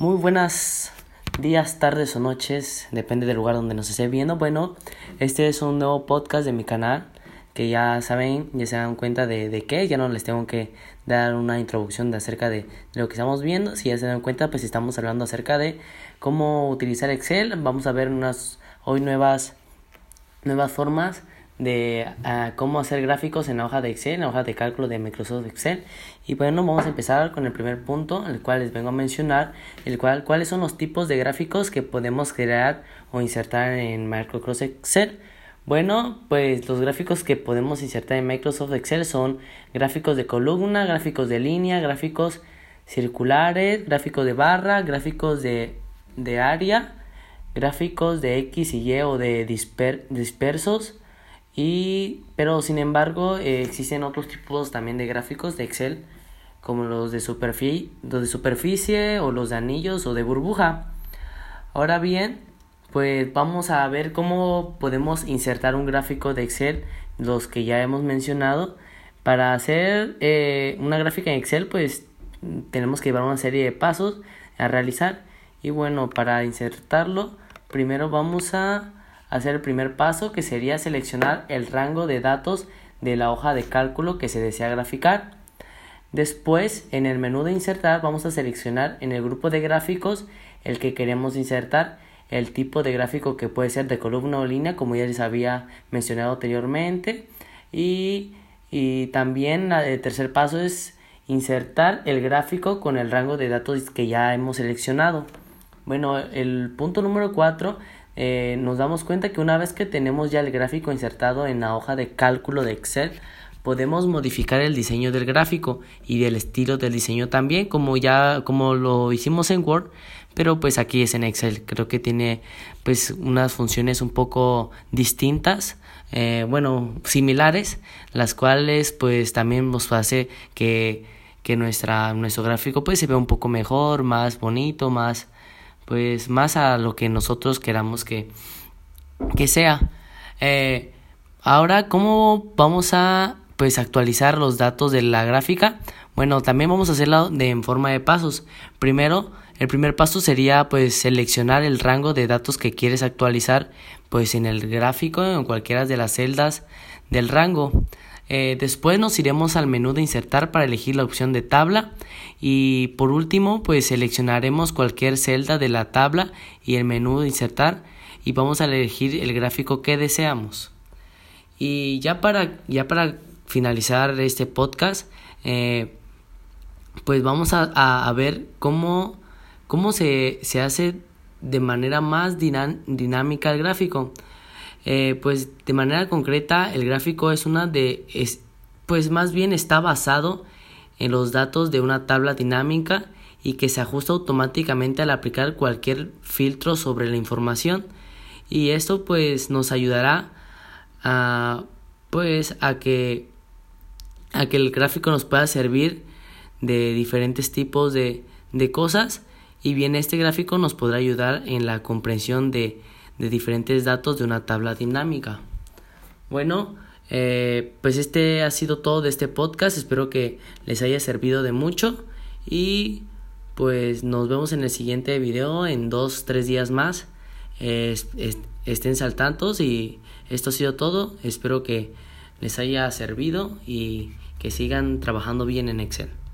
Muy buenas días, tardes o noches, depende del lugar donde nos esté viendo. Bueno, este es un nuevo podcast de mi canal que ya saben, ya se dan cuenta de, de qué, ya no les tengo que dar una introducción de acerca de, lo que estamos viendo. Si ya se dan cuenta, pues estamos hablando acerca de cómo utilizar Excel. Vamos a ver unas hoy nuevas, nuevas formas de ah, cómo hacer gráficos en la hoja de Excel, en la hoja de cálculo de Microsoft Excel. Y bueno, vamos a empezar con el primer punto, el cual les vengo a mencionar, el cual cuáles son los tipos de gráficos que podemos crear o insertar en Microsoft Excel. Bueno, pues los gráficos que podemos insertar en Microsoft Excel son gráficos de columna, gráficos de línea, gráficos circulares, gráficos de barra, gráficos de, de área, gráficos de X y Y o de dispersos, y, pero sin embargo, eh, existen otros tipos también de gráficos de Excel, como los de, superficie, los de superficie o los de anillos o de burbuja. Ahora bien, pues vamos a ver cómo podemos insertar un gráfico de Excel, los que ya hemos mencionado. Para hacer eh, una gráfica en Excel, pues tenemos que llevar una serie de pasos a realizar. Y bueno, para insertarlo, primero vamos a hacer el primer paso que sería seleccionar el rango de datos de la hoja de cálculo que se desea graficar. Después, en el menú de insertar, vamos a seleccionar en el grupo de gráficos el que queremos insertar, el tipo de gráfico que puede ser de columna o línea, como ya les había mencionado anteriormente. Y, y también el tercer paso es insertar el gráfico con el rango de datos que ya hemos seleccionado. Bueno, el punto número 4 eh, nos damos cuenta que una vez que tenemos ya el gráfico insertado en la hoja de cálculo de Excel, podemos modificar el diseño del gráfico y del estilo del diseño también, como ya como lo hicimos en Word, pero pues aquí es en Excel. Creo que tiene pues unas funciones un poco distintas, eh, bueno, similares, las cuales pues también nos hace que, que nuestra, nuestro gráfico pues se vea un poco mejor, más bonito, más pues más a lo que nosotros queramos que, que sea. Eh, ahora, ¿cómo vamos a pues actualizar los datos de la gráfica? Bueno, también vamos a hacerlo de en forma de pasos. Primero, el primer paso sería pues seleccionar el rango de datos que quieres actualizar pues en el gráfico en cualquiera de las celdas del rango. Eh, después nos iremos al menú de insertar para elegir la opción de tabla y por último pues seleccionaremos cualquier celda de la tabla y el menú de insertar y vamos a elegir el gráfico que deseamos. Y ya para, ya para finalizar este podcast eh, pues vamos a, a, ver cómo, cómo se, se hace de manera más dinámica el gráfico. Eh, pues de manera concreta el gráfico es una de es, pues más bien está basado en los datos de una tabla dinámica y que se ajusta automáticamente al aplicar cualquier filtro sobre la información. Y esto pues nos ayudará a pues a que a que el gráfico nos pueda servir de diferentes tipos de, de cosas. Y bien este gráfico nos podrá ayudar en la comprensión de de diferentes datos de una tabla dinámica. Bueno, eh, pues este ha sido todo de este podcast. Espero que les haya servido de mucho y pues nos vemos en el siguiente video en dos, tres días más. estén saltantos y esto ha sido todo. Espero que les haya servido y que sigan trabajando bien en Excel.